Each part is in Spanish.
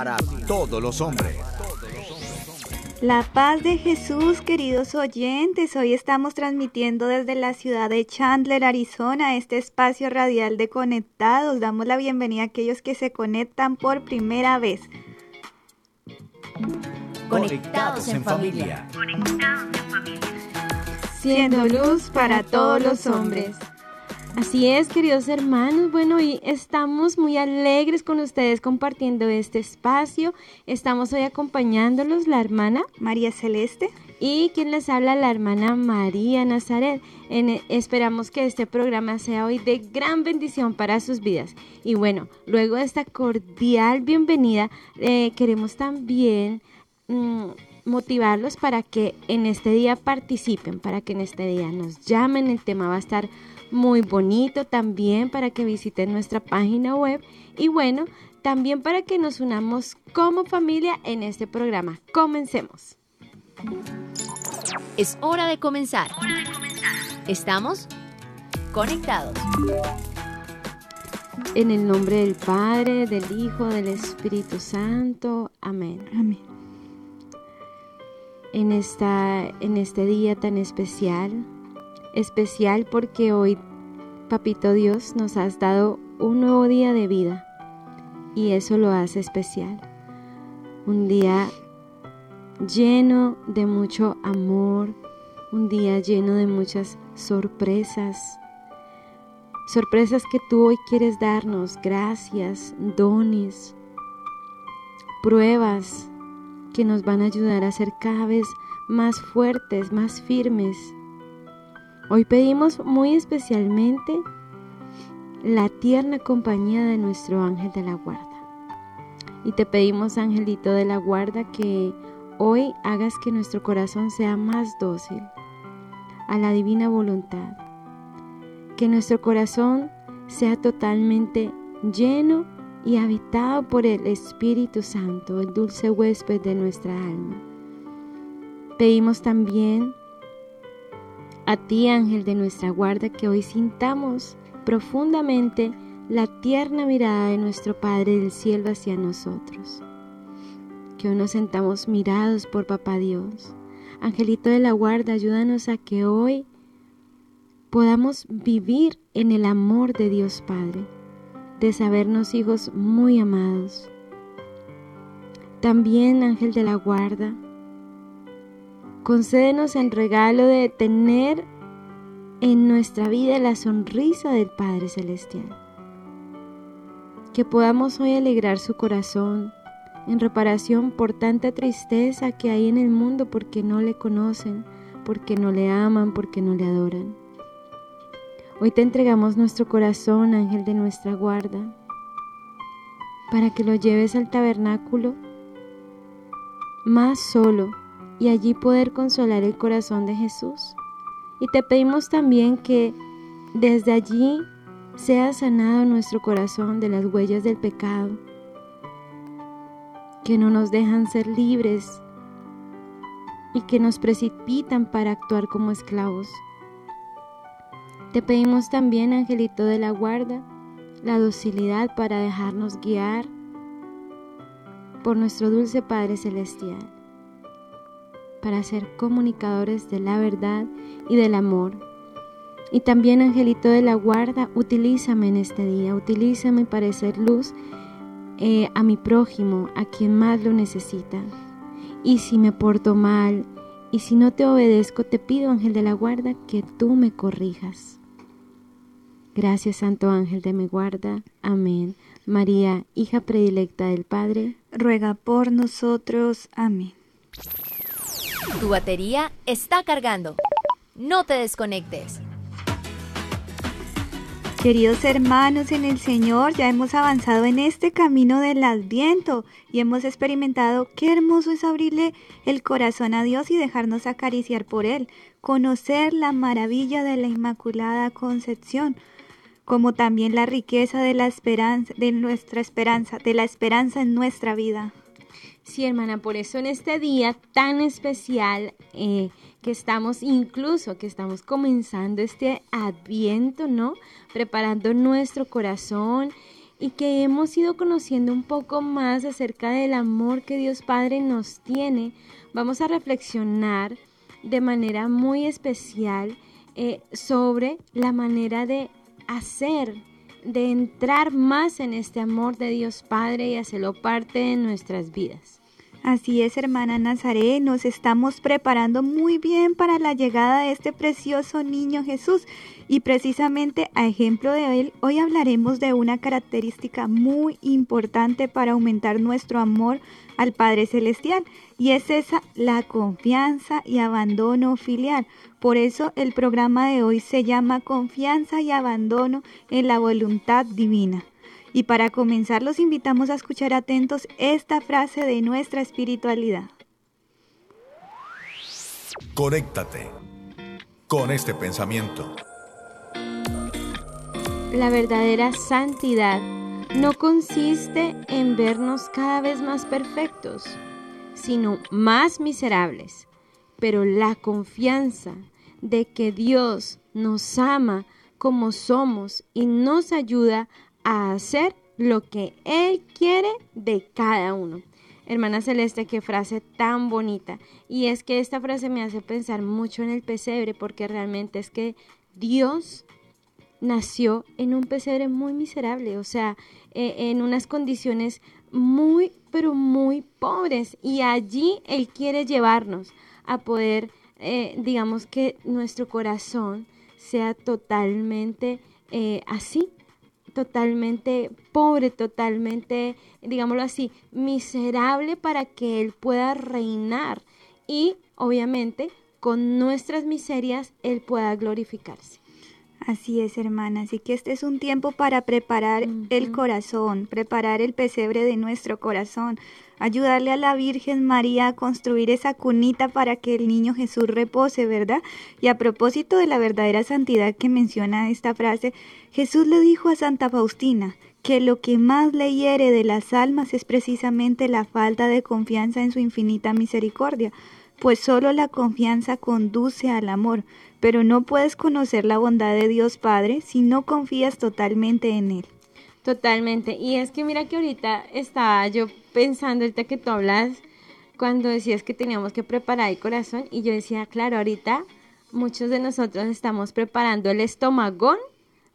para todos los hombres. La paz de Jesús, queridos oyentes. Hoy estamos transmitiendo desde la ciudad de Chandler, Arizona, este espacio radial de Conectados. Damos la bienvenida a aquellos que se conectan por primera vez. Conectados en familia. Siendo luz para todos los hombres. Así es, queridos hermanos. Bueno, hoy estamos muy alegres con ustedes compartiendo este espacio. Estamos hoy acompañándolos la hermana María Celeste y quien les habla la hermana María Nazaret. En- esperamos que este programa sea hoy de gran bendición para sus vidas. Y bueno, luego de esta cordial bienvenida, eh, queremos también mm, motivarlos para que en este día participen, para que en este día nos llamen. El tema va a estar muy bonito también para que visiten nuestra página web y bueno, también para que nos unamos como familia en este programa. Comencemos. Es hora de comenzar. ¿Estamos? Conectados. En el nombre del Padre, del Hijo, del Espíritu Santo. Amén. Amén. En, esta, en este día tan especial, especial porque hoy, Papito Dios, nos has dado un nuevo día de vida y eso lo hace especial. Un día lleno de mucho amor, un día lleno de muchas sorpresas, sorpresas que tú hoy quieres darnos, gracias, dones, pruebas que nos van a ayudar a ser cada vez más fuertes, más firmes. Hoy pedimos muy especialmente la tierna compañía de nuestro ángel de la guarda. Y te pedimos, angelito de la guarda, que hoy hagas que nuestro corazón sea más dócil a la divina voluntad. Que nuestro corazón sea totalmente lleno y habitado por el Espíritu Santo, el dulce huésped de nuestra alma. Pedimos también a ti, ángel de nuestra guarda, que hoy sintamos profundamente la tierna mirada de nuestro Padre del cielo hacia nosotros. Que hoy nos sentamos mirados por Papá Dios. Angelito de la guarda, ayúdanos a que hoy podamos vivir en el amor de Dios Padre, de sabernos hijos muy amados. También, Ángel de la guarda, concédenos el regalo de tener en nuestra vida la sonrisa del Padre Celestial. Que podamos hoy alegrar su corazón en reparación por tanta tristeza que hay en el mundo porque no le conocen, porque no le aman, porque no le adoran. Hoy te entregamos nuestro corazón, ángel de nuestra guarda, para que lo lleves al tabernáculo más solo y allí poder consolar el corazón de Jesús. Y te pedimos también que desde allí sea sanado nuestro corazón de las huellas del pecado, que no nos dejan ser libres y que nos precipitan para actuar como esclavos. Te pedimos también, Angelito de la Guarda, la docilidad para dejarnos guiar por nuestro dulce Padre Celestial, para ser comunicadores de la verdad y del amor. Y también, Angelito de la Guarda, utilízame en este día, utilízame para hacer luz eh, a mi prójimo, a quien más lo necesita. Y si me porto mal, y si no te obedezco, te pido, Ángel de la Guarda, que tú me corrijas. Gracias, Santo Ángel de mi guarda. Amén. María, hija predilecta del Padre, ruega por nosotros. Amén. Tu batería está cargando. No te desconectes. Queridos hermanos en el Señor, ya hemos avanzado en este camino del Adviento y hemos experimentado qué hermoso es abrirle el corazón a Dios y dejarnos acariciar por Él, conocer la maravilla de la Inmaculada Concepción, como también la riqueza de la esperanza, de nuestra esperanza, de la esperanza en nuestra vida. Sí, hermana, por eso en este día tan especial eh, que estamos incluso, que estamos comenzando este adviento, ¿no? Preparando nuestro corazón y que hemos ido conociendo un poco más acerca del amor que Dios Padre nos tiene, vamos a reflexionar de manera muy especial eh, sobre la manera de hacer, de entrar más en este amor de Dios Padre y hacerlo parte de nuestras vidas. Así es, hermana Nazaret, nos estamos preparando muy bien para la llegada de este precioso niño Jesús. Y precisamente a ejemplo de él, hoy hablaremos de una característica muy importante para aumentar nuestro amor al Padre Celestial. Y es esa, la confianza y abandono filial. Por eso el programa de hoy se llama Confianza y abandono en la voluntad divina. Y para comenzar los invitamos a escuchar atentos esta frase de nuestra espiritualidad. Conéctate con este pensamiento. La verdadera santidad no consiste en vernos cada vez más perfectos, sino más miserables. Pero la confianza de que Dios nos ama como somos y nos ayuda a hacer lo que Él quiere de cada uno. Hermana Celeste, qué frase tan bonita. Y es que esta frase me hace pensar mucho en el pesebre porque realmente es que Dios nació en un pesebre muy miserable, o sea, e, en unas condiciones muy, pero muy pobres. Y allí Él quiere llevarnos a poder, eh, digamos que nuestro corazón sea totalmente eh, así, totalmente pobre, totalmente, digámoslo así, miserable para que Él pueda reinar y obviamente con nuestras miserias Él pueda glorificarse. Así es, hermana. Así que este es un tiempo para preparar el corazón, preparar el pesebre de nuestro corazón, ayudarle a la Virgen María a construir esa cunita para que el niño Jesús repose, ¿verdad? Y a propósito de la verdadera santidad que menciona esta frase, Jesús le dijo a Santa Faustina que lo que más le hiere de las almas es precisamente la falta de confianza en su infinita misericordia, pues solo la confianza conduce al amor, pero no puedes conocer la bondad de Dios Padre si no confías totalmente en Él. Totalmente. Y es que mira que ahorita estaba yo pensando, ahorita que tú hablas, cuando decías que teníamos que preparar el corazón, y yo decía, claro, ahorita muchos de nosotros estamos preparando el estómago,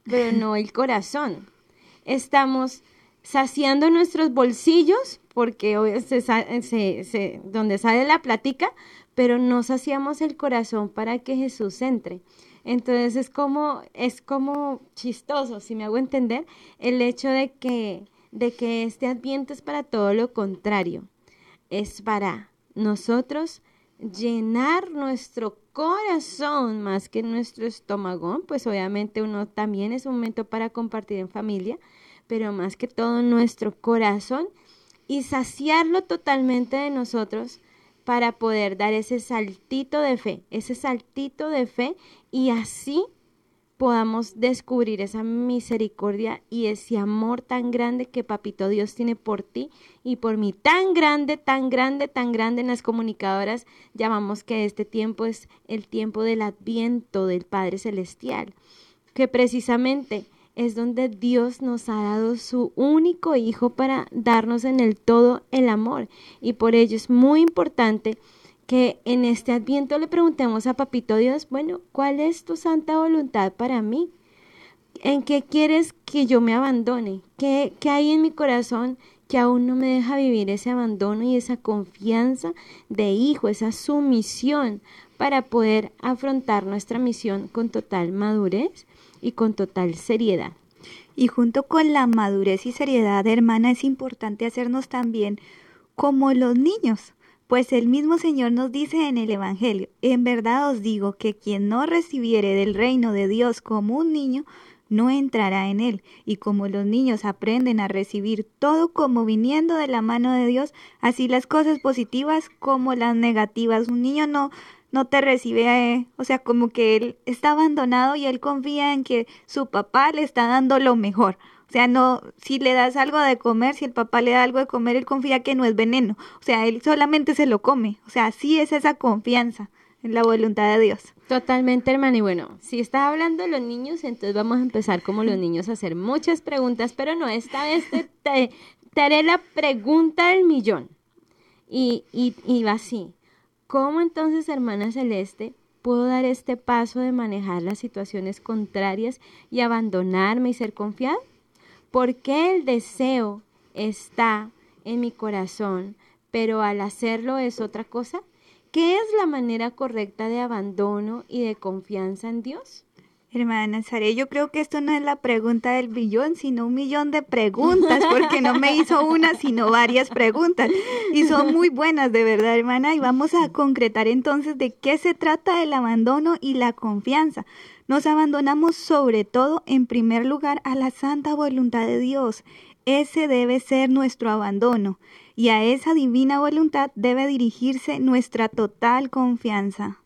pero no el corazón. Estamos saciando nuestros bolsillos, porque se, se, donde sale la platica, pero no saciamos el corazón para que Jesús entre. Entonces es como, es como chistoso, si me hago entender, el hecho de que, de que este adviento es para todo lo contrario. Es para nosotros llenar nuestro corazón más que nuestro estómago, pues obviamente uno también es un momento para compartir en familia, pero más que todo nuestro corazón y saciarlo totalmente de nosotros para poder dar ese saltito de fe, ese saltito de fe y así podamos descubrir esa misericordia y ese amor tan grande que Papito Dios tiene por ti y por mí. Tan grande, tan grande, tan grande en las comunicadoras llamamos que este tiempo es el tiempo del adviento del Padre Celestial, que precisamente es donde Dios nos ha dado su único Hijo para darnos en el todo el amor. Y por ello es muy importante que en este adviento le preguntemos a Papito Dios, bueno, ¿cuál es tu santa voluntad para mí? ¿En qué quieres que yo me abandone? ¿Qué, qué hay en mi corazón que aún no me deja vivir ese abandono y esa confianza de hijo, esa sumisión para poder afrontar nuestra misión con total madurez? Y con total seriedad. Y junto con la madurez y seriedad, hermana, es importante hacernos también como los niños, pues el mismo Señor nos dice en el Evangelio, en verdad os digo que quien no recibiere del reino de Dios como un niño, no entrará en él. Y como los niños aprenden a recibir todo como viniendo de la mano de Dios, así las cosas positivas como las negativas. Un niño no, no te recibe, eh, o sea, como que él está abandonado y él confía en que su papá le está dando lo mejor. O sea, no, si le das algo de comer, si el papá le da algo de comer, él confía que no es veneno. O sea, él solamente se lo come. O sea, sí es esa confianza en la voluntad de Dios. Totalmente, hermano. Y bueno, si está hablando de los niños, entonces vamos a empezar como los niños a hacer muchas preguntas, pero no, esta vez te, te, haré la pregunta del millón. Y, y, y va así. ¿Cómo entonces, hermana Celeste, puedo dar este paso de manejar las situaciones contrarias y abandonarme y ser confiado? ¿Por qué el deseo está en mi corazón, pero al hacerlo es otra cosa? ¿Qué es la manera correcta de abandono y de confianza en Dios? Hermana Sare, yo creo que esto no es la pregunta del billón, sino un millón de preguntas, porque no me hizo una, sino varias preguntas. Y son muy buenas, de verdad, hermana. Y vamos a concretar entonces de qué se trata el abandono y la confianza. Nos abandonamos sobre todo, en primer lugar, a la santa voluntad de Dios. Ese debe ser nuestro abandono y a esa divina voluntad debe dirigirse nuestra total confianza.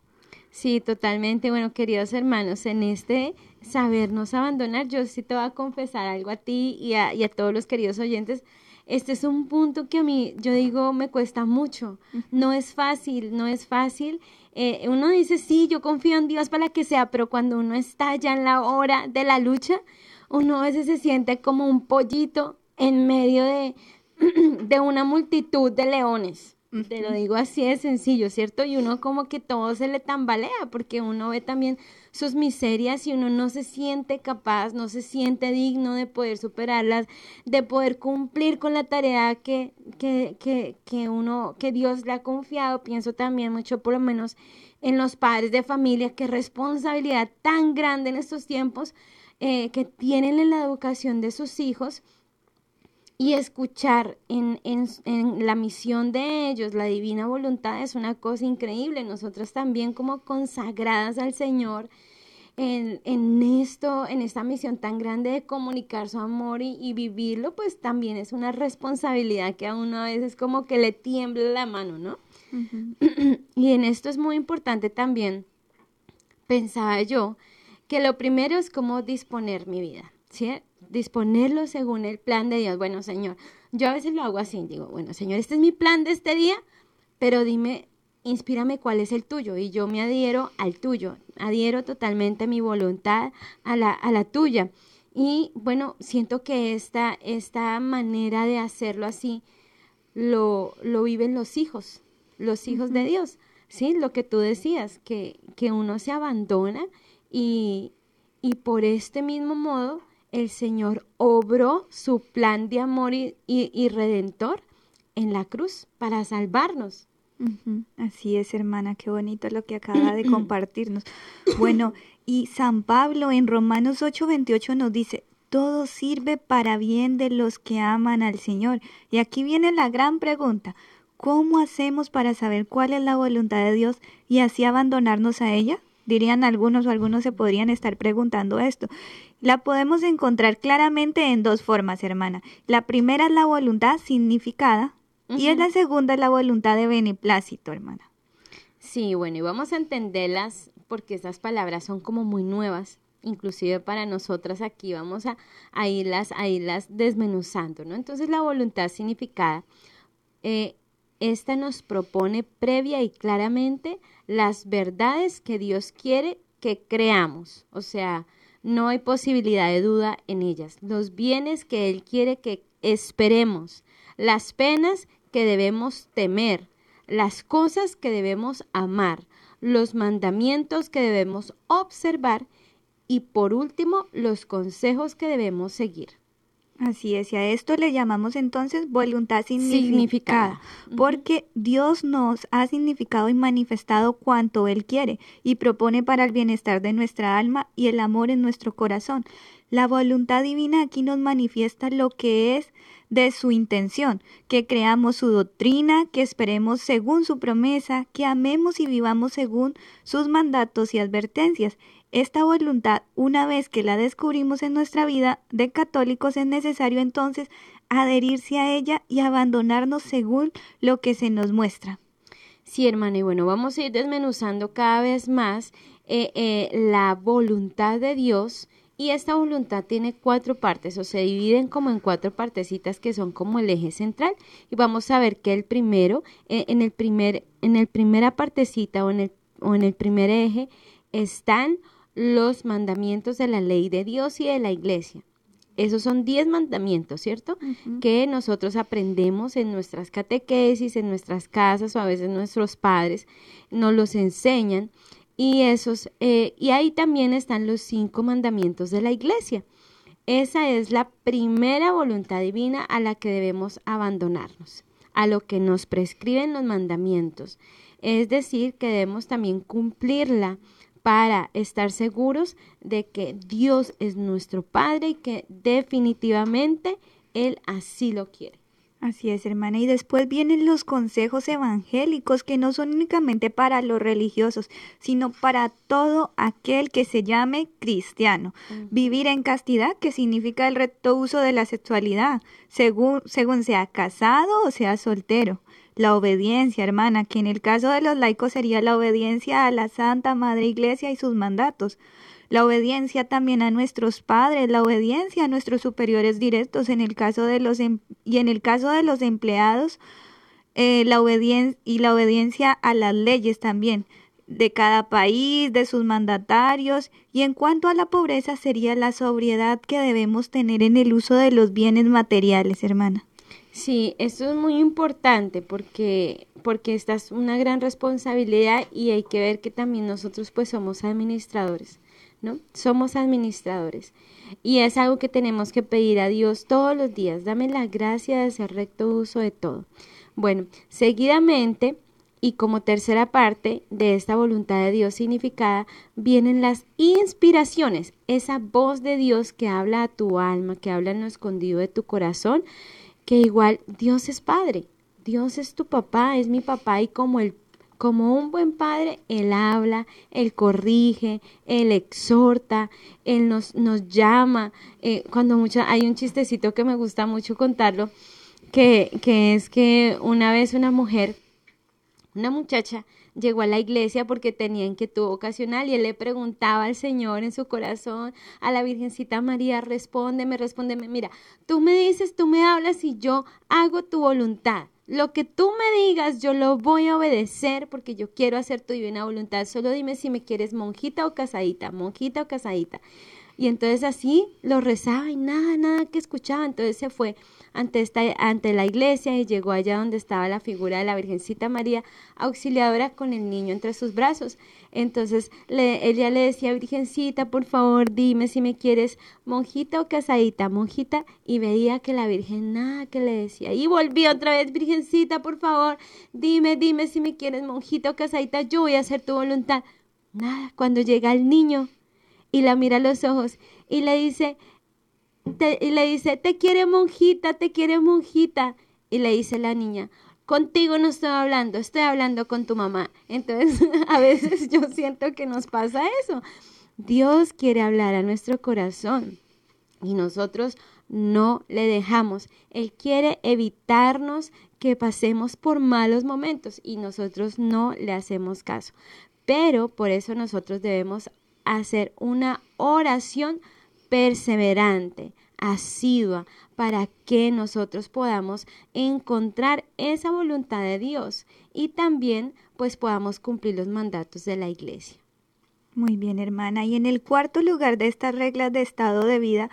Sí, totalmente. Bueno, queridos hermanos, en este sabernos abandonar, yo sí te voy a confesar algo a ti y a, todos los queridos oyentes. Este es un punto que a mí, yo digo, me cuesta mucho. No es fácil, no es fácil. Eh, uno dice, sí, yo confío en Dios para que sea, pero cuando uno está ya en la hora de la lucha, uno a veces se siente como un pollito en medio de, de una multitud de leones. Te lo digo así de sencillo, ¿cierto? Y uno como que todo se le tambalea porque uno ve también sus miserias y uno no se siente capaz, no se siente digno de poder superarlas, de poder cumplir con la tarea que, que, que, que uno, que Dios le ha confiado. Pienso también mucho por lo menos en los padres de familia, qué responsabilidad tan grande en estos tiempos eh, que tienen en la educación de sus hijos y escuchar en, en, en, la misión de ellos, la divina voluntad, es una cosa increíble. Nosotros también como consagradas al Señor en, en esto, en esta misión tan grande de comunicar su amor y, vivirlo, pues también es una responsabilidad que a uno a veces como que le tiembla la mano, ¿no? y en esto es muy importante también, pensaba yo, que lo primero es cómo disponer mi vida, ¿sí? Disponerlo según el plan de Dios. Bueno, Señor, yo a veces lo hago así, digo, bueno, Señor, este es mi plan de este día, pero dime, inspírame cuál es el tuyo y yo me adhiero al tuyo, adhiero totalmente mi voluntad a la, a la tuya. Y bueno, siento que esta, esta manera de hacerlo así lo, lo viven los hijos, los hijos de Dios. Sí, lo que tú decías, que, que uno se abandona y, y por este mismo modo el Señor obró su plan de amor y, redentor en la cruz para salvarnos. Así es, hermana, qué bonito lo que acaba de compartirnos. Bueno, y San Pablo en Romanos 8:28 nos dice, todo sirve para bien de los que aman al Señor. Y aquí viene la gran pregunta, ¿cómo hacemos para saber cuál es la voluntad de Dios y así abandonarnos a ella? Dirían algunos o algunos se podrían estar preguntando esto. La podemos encontrar claramente en dos formas, hermana. La primera es la voluntad significada y es la segunda es la voluntad de beneplácito, hermana. Sí, bueno, y vamos a entenderlas porque estas palabras son como muy nuevas, inclusive para nosotras aquí vamos a, irlas, a irlas desmenuzando, ¿no? Entonces la voluntad significada, eh, esta nos propone previa y claramente las verdades que Dios quiere que creamos, o sea, no hay posibilidad de duda en ellas. Los bienes que Él quiere que esperemos, las penas que debemos temer, las cosas que debemos amar, los mandamientos que debemos observar y por último los consejos que debemos seguir. Así es, y a esto le llamamos entonces voluntad significada, porque Dios nos ha significado y manifestado cuanto Él quiere y propone para el bienestar de nuestra alma y el amor en nuestro corazón. La voluntad divina aquí nos manifiesta lo que es de su intención, que creamos su doctrina, que esperemos según su promesa, que amemos y vivamos según sus mandatos y advertencias. Esta voluntad, una vez que la descubrimos en nuestra vida de católicos, es necesario entonces adherirse a ella y abandonarnos según lo que se nos muestra. Sí, hermano, y bueno, vamos a ir desmenuzando cada vez más eh, eh, la voluntad de Dios Y esta voluntad tiene cuatro partes o se dividen como en cuatro partecitas que son como el eje central. Y vamos a ver que el primero, eh, en el primer, en el primera partecita o en el, o en el primer eje están los mandamientos de la ley de Dios y de la iglesia. Esos son diez mandamientos, ¿cierto? Que nosotros aprendemos en nuestras catequesis, en nuestras casas o a veces nuestros padres nos los enseñan. Y, esos, eh, y ahí también están los cinco mandamientos de la iglesia. Esa es la primera voluntad divina a la que debemos abandonarnos, a lo que nos prescriben los mandamientos. Es decir, que debemos también cumplirla para estar seguros de que Dios es nuestro Padre y que definitivamente Él así lo quiere. Así es, hermana. Y después vienen los consejos evangélicos que no son únicamente para los religiosos, sino para todo aquel que se llame cristiano. Vivir en castidad, que significa el recto uso de la sexualidad, según, según sea casado o sea soltero la obediencia, hermana, que en el caso de los laicos sería la obediencia a la Santa Madre Iglesia y sus mandatos, la obediencia también a nuestros padres, la obediencia a nuestros superiores directos. En el caso de los em, y en el caso de los empleados eh, la y la obediencia a las leyes también de cada país, de sus mandatarios, y en cuanto a la pobreza sería la sobriedad que debemos tener en el uso de los bienes materiales, hermana. Sí, esto es muy importante porque, porque esta es una gran responsabilidad y hay que ver que también nosotros pues somos administradores, ¿no? Somos administradores. Y es algo que tenemos que pedir a Dios todos los días. Dame la gracia de hacer recto uso de todo. Bueno, seguidamente y como tercera parte de esta voluntad de Dios significada vienen las inspiraciones, esa voz de Dios que habla a tu alma, que habla en lo escondido de tu corazón que igual Dios es padre, Dios es tu papá, es mi papá y como el como un buen padre, Él habla, Él corrige, Él exhorta, Él nos, nos llama. Eh, cuando hay un chistecito que me gusta mucho contarlo, que, que es que una vez una mujer, una muchacha, llegó a la iglesia porque tenía inquietud ocasional y él le preguntaba al Señor en su corazón, a la Virgencita María, respóndeme, respóndeme, mira, tú me dices, tú me hablas y yo hago tu voluntad. Lo que tú me digas, yo lo voy a obedecer porque yo quiero hacer tu divina voluntad. Solo dime si me quieres monjita o casadita, monjita o casadita. Y entonces así lo rezaba y nada, nada que escuchaba. Entonces se fue ante, esta, ante la iglesia y llegó allá donde estaba la figura de la Virgencita María, auxiliadora con el niño entre sus brazos. Entonces le, ella le decía, Virgencita, por favor, dime si me quieres monjita o casadita, monjita. Y veía que la Virgen nada que le decía. Y volvió otra vez, Virgencita, por favor, dime, dime si me quieres monjita o casadita, yo voy a hacer tu voluntad. Nada, cuando llega el niño y la mira a los ojos y le dice, y le dice, te quiere monjita, te quiere monjita. Y le dice la niña, contigo no estoy hablando, estoy hablando con tu mamá. Entonces, a veces yo siento que nos pasa eso. Dios quiere hablar a nuestro corazón y nosotros no le dejamos. Él quiere evitarnos que pasemos por malos momentos y nosotros no le hacemos caso. Pero por eso nosotros debemos hacer una oración perseverante, asidua, para que nosotros podamos encontrar esa voluntad de Dios y también pues podamos cumplir los mandatos de la iglesia. Muy bien, hermana. Y en el cuarto lugar de estas reglas de estado de vida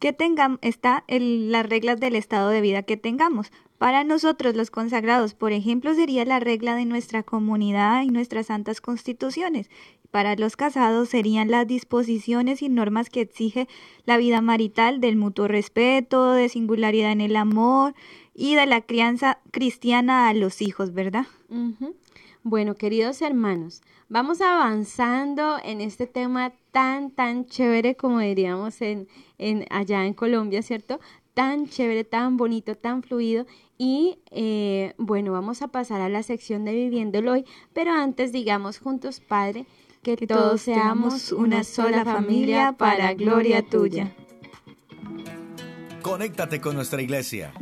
que tengamos está las reglas del estado de vida que tengamos. Para nosotros los consagrados, por ejemplo, sería la regla de nuestra comunidad y nuestras santas constituciones. Para los casados serían las disposiciones y normas que exige la vida marital del mutuo respeto, de singularidad en el amor y de la crianza cristiana a los hijos, ¿verdad? Bueno, queridos hermanos, vamos avanzando en este tema tan, tan chévere como diríamos en, en allá en Colombia, ¿cierto? Tan chévere, tan bonito, tan fluido. Y eh, bueno, vamos a pasar a la sección de Viviéndolo hoy, pero antes digamos juntos, Padre, que, todos seamos una sola familia para gloria tuya. Conéctate con nuestra iglesia.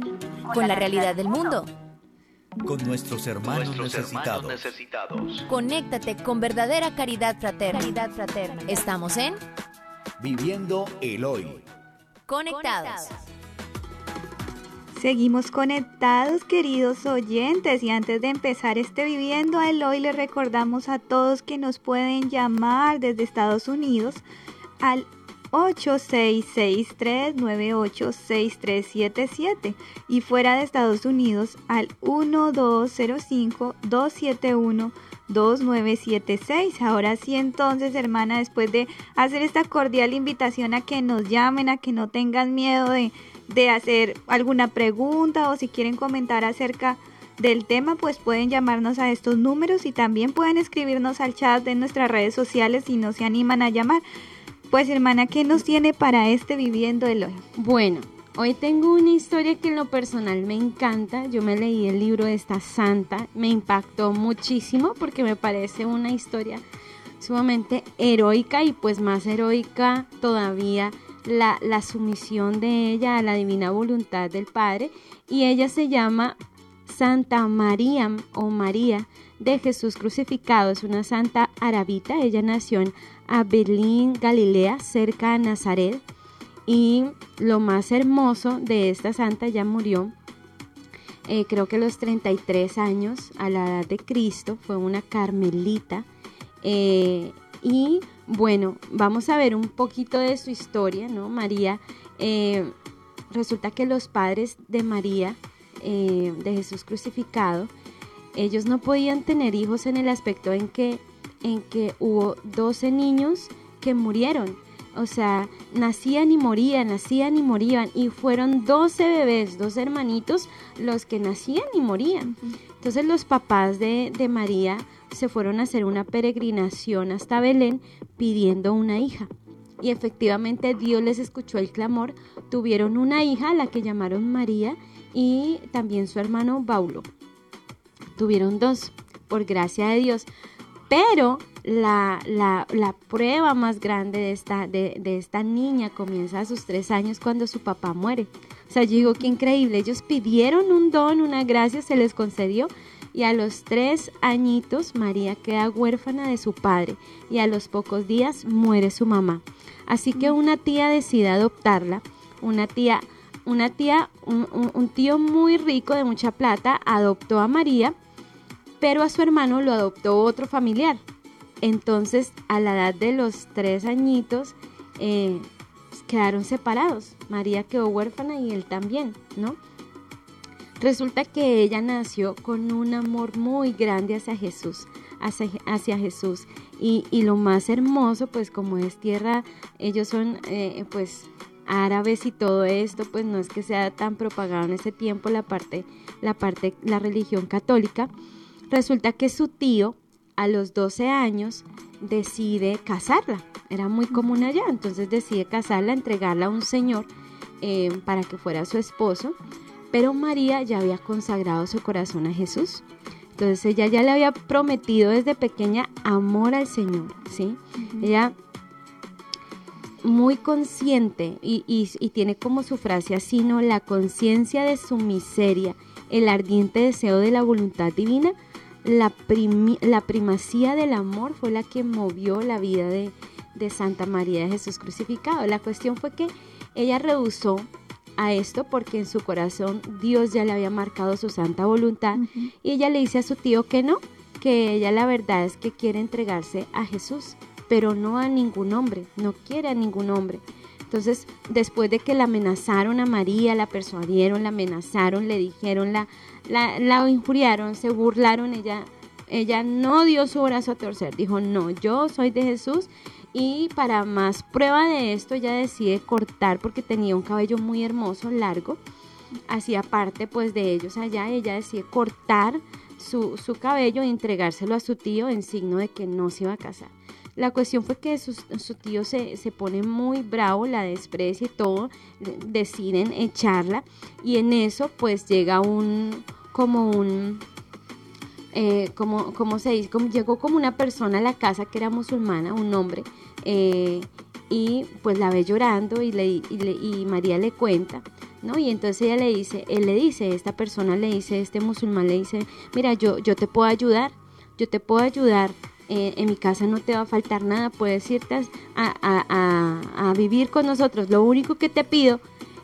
Con la realidad del mundo. Con nuestros hermanos, necesitados. Conéctate con verdadera caridad fraterna. Caridad fraterna. Estamos en Viviendo el hoy. Conectados. Seguimos conectados, queridos oyentes, y antes de empezar este Viviendo el Hoy, les recordamos a todos que nos pueden llamar desde Estados Unidos al 8663986377 y fuera de Estados Unidos al 1205-271-2976. Ahora sí entonces, hermana, después de hacer esta cordial invitación a que nos llamen, a que no tengan miedo de, de hacer alguna pregunta o si quieren comentar acerca del tema, pues pueden llamarnos a estos números y también pueden escribirnos al chat de nuestras redes sociales si no se animan a llamar. Pues hermana, ¿qué nos tiene para este viviendo el hoy? Bueno, hoy tengo una historia que en lo personal me encanta. Yo me leí el libro de esta santa, me impactó muchísimo porque me parece una historia sumamente heroica y pues más heroica todavía la, la sumisión de ella a la divina voluntad del Padre. Y ella se llama Santa María o María de Jesús crucificado. Es una santa arabita. Ella nació en Abelín, Galilea, cerca de Nazaret. Y lo más hermoso de esta santa ya murió, eh, creo que a los 33 años, a la edad de Cristo, fue una carmelita. Eh, y bueno, vamos a ver un poquito de su historia, ¿no? María, eh, resulta que los padres de María, de Jesús crucificado, ellos no podían tener hijos en el aspecto en que en que hubo 12 niños que murieron. O sea, nacían y morían, nacían y morían. Y fueron 12 bebés, dos hermanitos, los que nacían y morían. Entonces los papás de, de María se fueron a hacer una peregrinación hasta Belén pidiendo una hija. Y efectivamente Dios les escuchó el clamor. Tuvieron una hija, la que llamaron María, y también su hermano Paulo. Tuvieron dos, por gracia de Dios. Pero la, la, la, prueba más grande de esta, de, de, esta niña comienza a sus tres años cuando su papá muere. O sea, yo digo, qué increíble. Ellos pidieron un don, una gracia, se les concedió. Y a los tres añitos María queda huérfana de su padre y a los pocos días muere su mamá. Así que una tía decide adoptarla. Una tía, una tía, un, tío muy rico de mucha plata adoptó a María pero a su hermano lo adoptó otro familiar. Entonces, a la edad de los tres añitos, eh, quedaron separados. María quedó huérfana y él también, ¿no? Resulta que ella nació con un amor muy grande hacia Jesús, hacia, Jesús. Y, y, lo más hermoso, pues como es tierra, ellos son, eh, pues, árabes y todo esto, pues no es que sea tan propagado en ese tiempo la parte, la parte, la religión católica. Resulta que su tío, a los 12 años, decide casarla. Era muy común allá, entonces decide casarla, entregarla a un señor eh, para que fuera su esposo. Pero María ya había consagrado su corazón a Jesús. Entonces ella ya le había prometido desde pequeña amor al Señor, ¿sí? Uh -huh. Ella muy consciente y, y, y, tiene como su frase así, ¿no? La conciencia de su miseria, el ardiente deseo de la voluntad divina, la primacía del amor fue la que movió la vida de, de Santa María de Jesús crucificado. La cuestión fue que ella rehusó a esto porque en su corazón Dios ya le había marcado su santa voluntad y ella le dice a su tío que no, que ella la verdad es que quiere entregarse a Jesús, pero no a ningún hombre, no quiere a ningún hombre. Entonces, después de que la amenazaron a María, la persuadieron, la amenazaron, le dijeron, la, la, la injuriaron, se burlaron, ella, ella no dio su brazo a torcer, dijo, no, yo soy de Jesús y para más prueba de esto ella decide cortar porque tenía un cabello muy hermoso, largo, hacía parte pues de ellos allá, ella decide cortar su, su cabello e entregárselo a su tío en signo de que no se iba a casar. La cuestión fue que su, su tío se, se, pone muy bravo, la desprecia y todo, deciden echarla y en eso pues llega un, como un, eh, como, como se dice, como, llegó como una persona a la casa que era musulmana, un hombre, eh, y pues la ve llorando y, le, y, le, y María le cuenta, ¿no? Y entonces ella le dice, él le dice, esta persona le dice, este musulmán le dice, mira, yo, yo te puedo ayudar, yo te puedo ayudar eh, en mi casa no te va a faltar nada, puedes irte a, a, a, vivir con nosotros. Lo único que te pido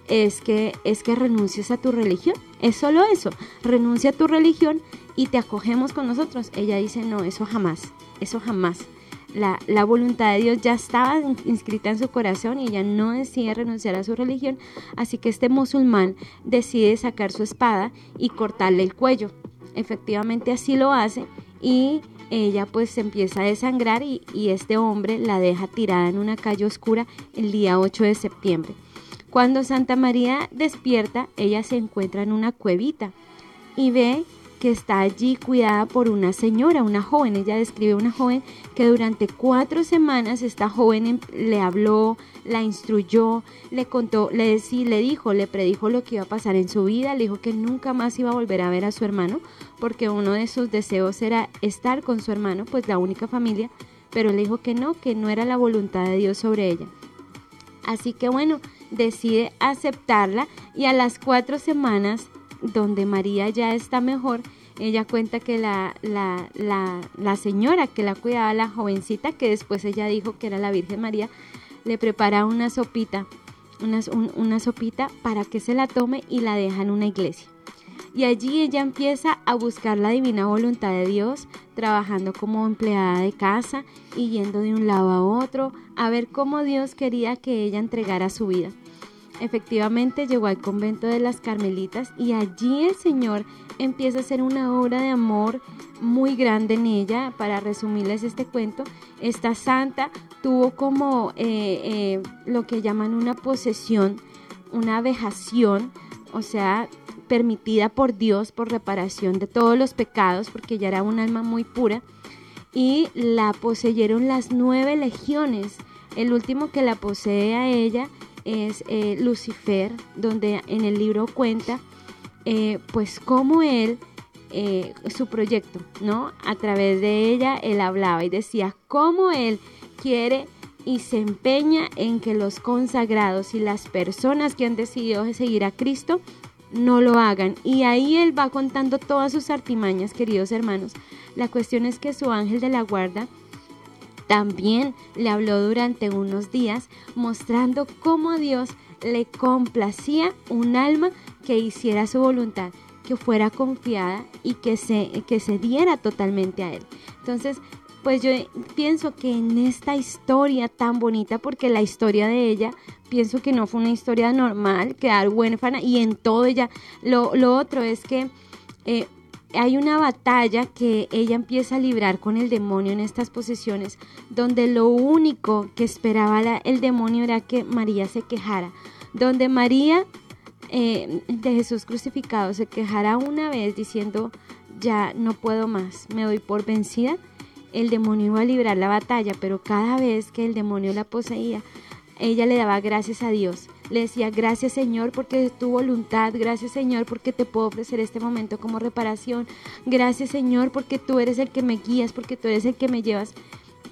es que, es que renuncies a tu religión. Es solo eso, renuncia a tu religión y te acogemos con nosotros. Ella dice, no, eso jamás, eso jamás. La, la, voluntad de Dios ya estaba inscrita en su corazón y ella no decide renunciar a su religión, así que este musulmán decide sacar su espada y cortarle el cuello. Efectivamente así lo hace y ella pues empieza a desangrar y, y este hombre la deja tirada en una calle oscura el día 8 de septiembre. Cuando Santa María despierta, ella se encuentra en una cuevita y ve que está allí cuidada por una señora, una joven. Ella describe una joven que durante cuatro semanas esta joven em, le habló, la instruyó, le contó, le, le dijo, le predijo lo que iba a pasar en su vida, le dijo que nunca más iba a volver a ver a su hermano, porque uno de sus deseos era estar con su hermano, pues la única familia, pero le dijo que no, que no era la voluntad de Dios sobre ella. Así que bueno, decide aceptarla y a las cuatro semanas donde María ya está mejor, ella cuenta que la, la, la, señora que la cuidaba, la jovencita, que después ella dijo que era la Virgen María, le prepara una sopita, una, una sopita para que se la tome y la deja en una iglesia. Y allí ella empieza a buscar la divina voluntad de Dios, trabajando como empleada de casa y yendo de un lado a otro, a ver cómo Dios quería que ella entregara su vida. Efectivamente llegó al convento de las Carmelitas y allí el Señor empieza a hacer una obra de amor muy grande en ella. Para resumirles este cuento, esta santa tuvo como eh, eh, lo que llaman una posesión, una vejación, o sea, permitida por Dios por reparación de todos los pecados, porque ella era un alma muy pura, y la poseyeron las nueve legiones. El último que la posee a ella es eh, Lucifer, donde en el libro cuenta eh, pues cómo él, eh, su proyecto, ¿no? A través de ella él hablaba y decía cómo él quiere y se empeña en que los consagrados y las personas que han decidido seguir a Cristo no lo hagan. Y ahí él va contando todas sus artimañas, queridos hermanos. La cuestión es que su ángel de la guarda también le habló durante unos días mostrando cómo Dios le complacía un alma que hiciera su voluntad, que fuera confiada y que se, que se diera totalmente a Él. Entonces, pues yo pienso que en esta historia tan bonita, porque la historia de ella, pienso que no fue una historia normal, quedar huérfana y en todo ella, lo, lo otro es que eh, hay una batalla que ella empieza a librar con el demonio en estas posesiones, donde lo único que esperaba el demonio era que María se quejara, donde María eh, de Jesús crucificado se quejara una vez diciendo, ya no puedo más, me doy por vencida, el demonio iba a librar la batalla, pero cada vez que el demonio la poseía, ella le daba gracias a Dios le decía, gracias Señor porque es tu voluntad, gracias Señor porque te puedo ofrecer este momento como reparación, gracias Señor porque tú eres el que me guías, porque tú eres el que me llevas.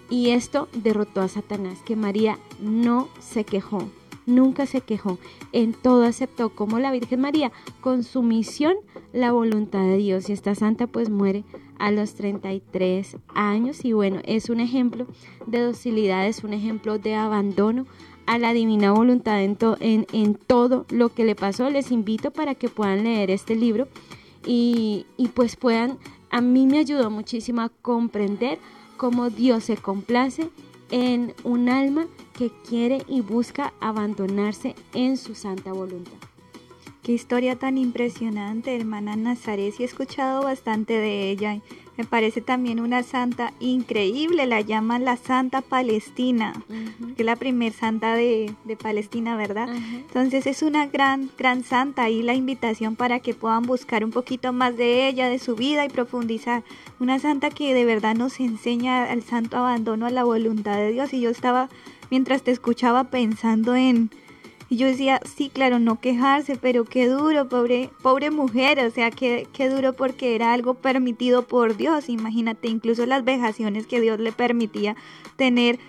Y esto derrotó a Satanás, que María no se quejó, nunca se quejó, en todo aceptó como la Virgen María, con su misión, la voluntad de Dios. Y esta santa pues muere a los 33 años y bueno, es un ejemplo de docilidad, es un ejemplo de abandono a la divina voluntad en, en, todo lo que le pasó. Les invito para que puedan leer este libro y, y pues puedan, a mí me ayudó muchísimo a comprender cómo Dios se complace en un alma que quiere y busca abandonarse en su santa voluntad. Qué historia tan impresionante, hermana Nazaret. Sí he escuchado bastante de ella. Me parece también una santa increíble, la llaman la Santa Palestina, que es la primer santa de, Palestina, ¿verdad? Entonces es una gran, gran santa y la invitación para que puedan buscar un poquito más de ella, de su vida y profundizar. Una santa que de verdad nos enseña al santo abandono a la voluntad de Dios. Y yo estaba, mientras te escuchaba, pensando en y yo decía, sí, claro, no quejarse, pero qué duro, pobre, pobre mujer, o sea, qué, qué duro porque era algo permitido por Dios. Imagínate, incluso las vejaciones que Dios le permitía tener,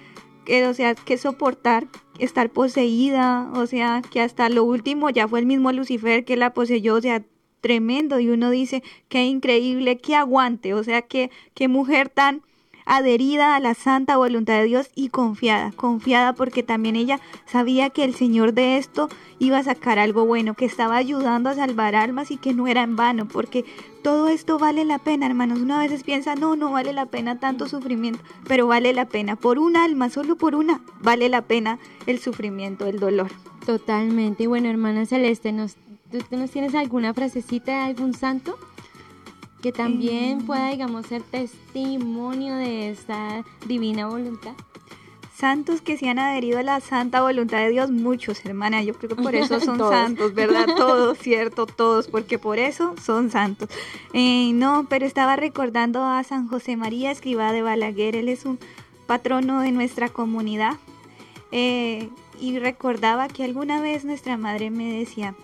que, o sea, que soportar, estar poseída, o sea, que hasta lo último ya fue el mismo Lucifer que la poseyó, o sea, tremendo. Y uno dice, qué increíble, qué aguante, o sea, qué, qué mujer tan adherida a la santa voluntad de Dios y confiada, confiada porque también ella sabía que el Señor de esto iba a sacar algo bueno, que estaba ayudando a salvar almas y que no era en vano, porque todo esto vale la pena, hermanos. Uno a veces piensa, no, no vale la pena tanto sufrimiento, pero vale la pena. Por un alma, solo por una, vale la pena el sufrimiento, el dolor. Totalmente. Y bueno, hermana Celeste, ¿nos, ¿tú, nos tienes alguna frasecita de algún santo? Que también pueda, digamos, ser testimonio de esta divina voluntad. Santos que se han adherido a la santa voluntad de Dios, muchos, hermana. Yo creo que por eso son santos, ¿verdad? Todos, cierto, todos, porque por eso son santos. Eh, no, pero estaba recordando a San José María Escribá de Balaguer. Él es un patrono de nuestra comunidad. Eh, y recordaba que alguna vez nuestra madre me decía,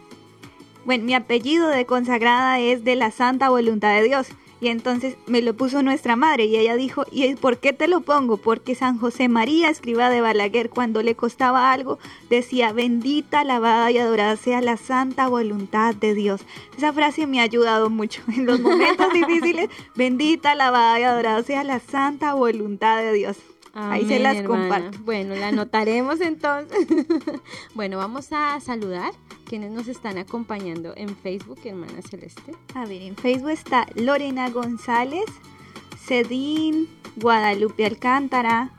bueno, mi apellido de consagrada es de la santa voluntad de Dios. Y entonces me lo puso nuestra madre y ella dijo, ¿y por qué te lo pongo? Porque San José María escriba de Balaguer, cuando le costaba algo, decía, bendita, alabada y adorada sea la santa voluntad de Dios. Esa frase me ha ayudado mucho en los momentos difíciles. Bendita, alabada y adorada sea la santa voluntad de Dios. Ahí se las hermana. comparto. Bueno, la anotaremos entonces. bueno, vamos a saludar quienes nos están acompañando en Facebook, hermana Celeste. A ver, en Facebook está Lorena González, Cedín, Guadalupe Alcántara,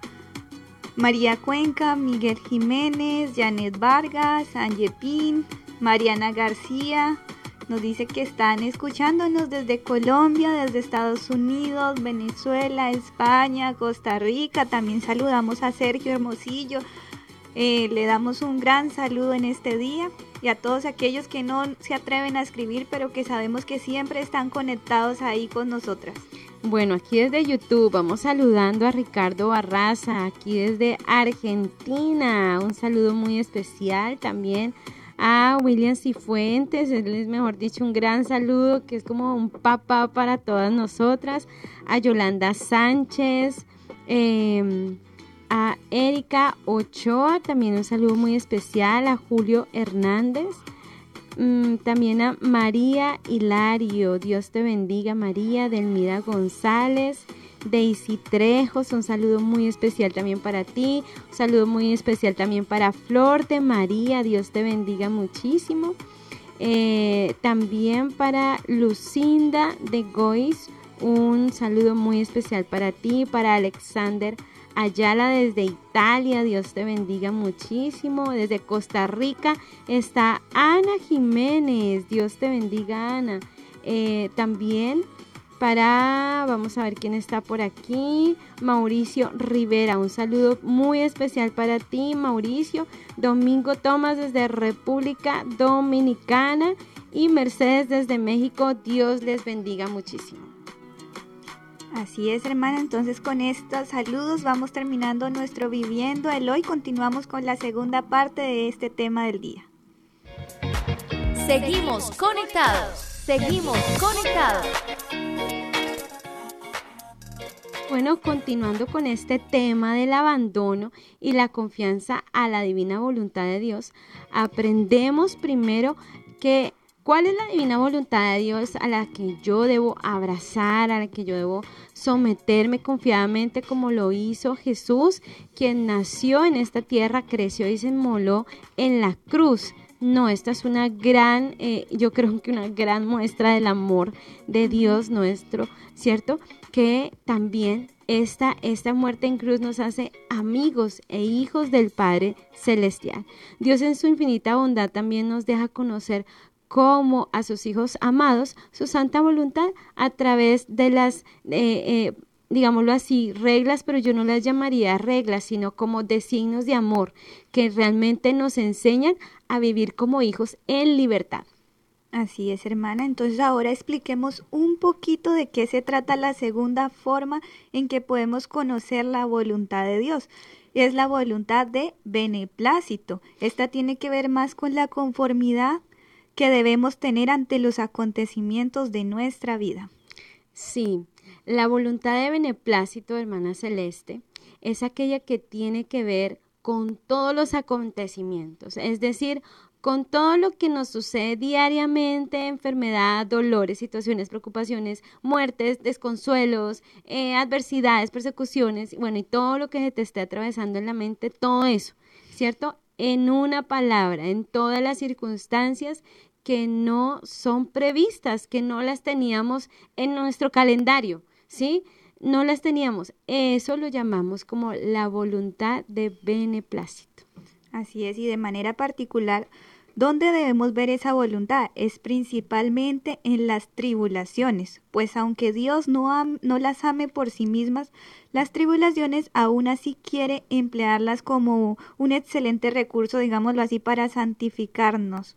María Cuenca, Miguel Jiménez, Janet Vargas, Angie Pin, Mariana García. Nos dice que están escuchándonos desde Colombia, desde Estados Unidos, Venezuela, España, Costa Rica. También saludamos a Sergio Hermosillo. Eh, le damos un gran saludo en este día y a todos aquellos que no se atreven a escribir, pero que sabemos que siempre están conectados ahí con nosotras. Bueno, aquí desde YouTube vamos saludando a Ricardo Barraza, aquí desde Argentina. Un saludo muy especial también a William Cifuentes, él es mejor dicho un gran saludo que es como un papá para todas nosotras. A Yolanda Sánchez, eh, a Erika Ochoa, también un saludo muy especial. A Julio Hernández. Mm, también a María Hilario, Dios te bendiga María, Delmira González, Daisy Trejos, un saludo muy especial también para ti, un saludo muy especial también para Flor de María, Dios te bendiga muchísimo. Eh, también para Lucinda de Gois, un saludo muy especial para ti, para Alexander Ayala desde Italia, Dios te bendiga muchísimo. Desde Costa Rica está Ana Jiménez, Dios te bendiga Ana. Eh, también para, vamos a ver quién está por aquí, Mauricio Rivera, un saludo muy especial para ti, Mauricio. Domingo Tomás desde República Dominicana y Mercedes desde México, Dios les bendiga muchísimo. Así es, hermana. Entonces, con estos saludos vamos terminando nuestro Viviendo el Hoy. Continuamos con la segunda parte de este tema del día. Seguimos conectados. Seguimos conectados. Bueno, continuando con este tema del abandono y la confianza a la divina voluntad de Dios, aprendemos primero que cuál es la divina voluntad de Dios a la que yo debo abrazar, a la que yo debo someterme confiadamente como lo hizo Jesús, quien nació en esta tierra, creció y se inmoló en la cruz. No, esta es una gran, eh, yo creo que una gran muestra del amor de Dios nuestro, ¿cierto? Que también esta, esta muerte en cruz nos hace amigos e hijos del Padre Celestial. Dios en su infinita bondad también nos deja conocer como a sus hijos amados su santa voluntad a través de las, eh, eh, digámoslo así, reglas, pero yo no las llamaría reglas, sino como designios de amor que realmente nos enseñan a vivir como hijos en libertad. Así es, hermana. Entonces ahora expliquemos un poquito de qué se trata la segunda forma en que podemos conocer la voluntad de Dios. Es la voluntad de beneplácito. Esta tiene que ver más con la conformidad que debemos tener ante los acontecimientos de nuestra vida. Sí, la voluntad de beneplácito, hermana Celeste, es aquella que tiene que ver con todos los acontecimientos, es decir, con todo lo que nos sucede diariamente, enfermedad, dolores, situaciones, preocupaciones, muertes, desconsuelos, eh, adversidades, persecuciones, bueno, y todo lo que te esté atravesando en la mente, todo eso, ¿cierto? En una palabra, en todas las circunstancias que no son previstas, que no las teníamos en nuestro calendario, ¿sí? No las teníamos. Eso lo llamamos como la voluntad de beneplácito. Así es, y de manera particular, ¿dónde debemos ver esa voluntad? Es principalmente en las tribulaciones, pues aunque Dios no, no las ame por sí mismas, las tribulaciones aún así quiere emplearlas como un excelente recurso, digámoslo así, para santificarnos,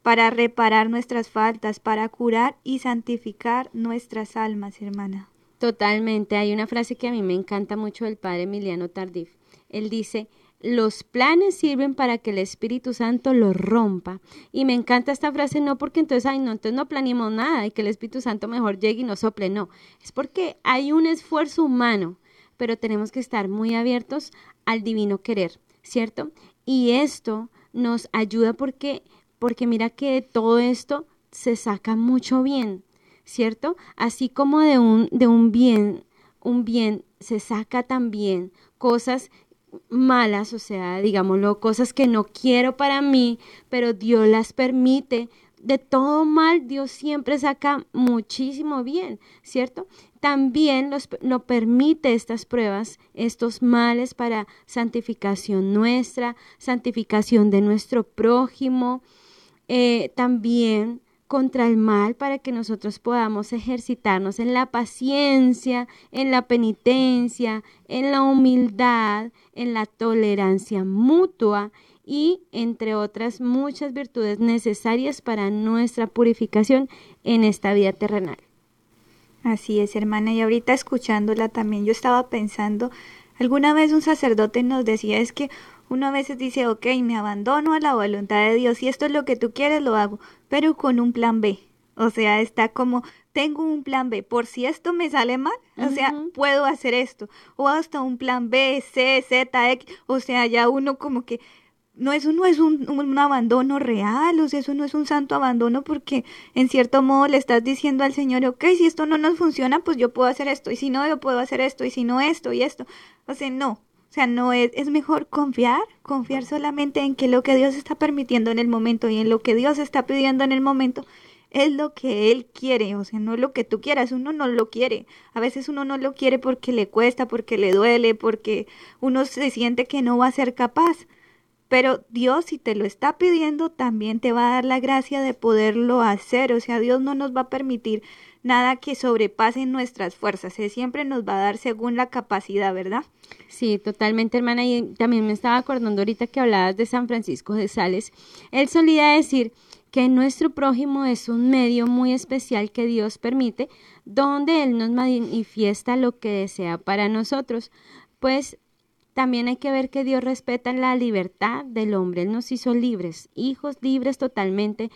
para reparar nuestras faltas, para curar y santificar nuestras almas, hermana. Totalmente. Hay una frase que a mí me encanta mucho del padre Emiliano Tardif. Él dice, los planes sirven para que el Espíritu Santo los rompa. Y me encanta esta frase no porque entonces, ay, no, entonces no planeamos nada y que el Espíritu Santo mejor llegue y nos sople, no. Es porque hay un esfuerzo humano, pero tenemos que estar muy abiertos al divino querer, ¿cierto? Y esto nos ayuda porque, porque mira que todo esto se saca mucho bien, ¿cierto? Así como de un, de un bien, un bien se saca también cosas malas, o sea, digámoslo, cosas que no quiero para mí, pero Dios las permite. De todo mal, Dios siempre saca muchísimo bien, ¿cierto? También los, lo permite estas pruebas, estos males para santificación nuestra, santificación de nuestro prójimo, eh, también contra el mal para que nosotros podamos ejercitarnos en la paciencia, en la penitencia, en la humildad, en la tolerancia mutua y entre otras muchas virtudes necesarias para nuestra purificación en esta vida terrenal. Así es, hermana, y ahorita escuchándola también yo estaba pensando, alguna vez un sacerdote nos decía es que uno a veces dice, ok, me abandono a la voluntad de Dios, y esto es lo que tú quieres, lo hago, pero con un plan B. O sea, está como, tengo un plan B, por si esto me sale mal, o sea, puedo hacer esto. O hasta un plan B, C, Z, X, o sea, ya uno como que, no, eso no es un, un, abandono real, o sea, eso no es un santo abandono porque en cierto modo le estás diciendo al Señor, ok, si esto no nos funciona, pues yo puedo hacer esto, y si no, yo puedo hacer esto, y si no esto y esto. O sea, no, o sea, no es, es mejor confiar, confiar solamente en que lo que Dios está permitiendo en el momento y en lo que Dios está pidiendo en el momento es lo que Él quiere, o sea, no lo que tú quieras, uno no lo quiere. A veces uno no lo quiere porque le cuesta, porque le duele, porque uno se siente que no va a ser capaz. Pero Dios, si te lo está pidiendo, también te va a dar la gracia de poderlo hacer. O sea, Dios no nos va a permitir nada que sobrepase nuestras fuerzas. Él siempre nos va a dar según la capacidad, ¿verdad? Sí, totalmente, hermana. Y también me estaba acordando ahorita que hablabas de San Francisco de Sales. Él solía decir que nuestro prójimo es un medio muy especial que Dios permite, donde Él nos manifiesta lo que desea para nosotros. Pues también hay que ver que Dios respeta la libertad del hombre. Él nos hizo libres, hijos libres totalmente,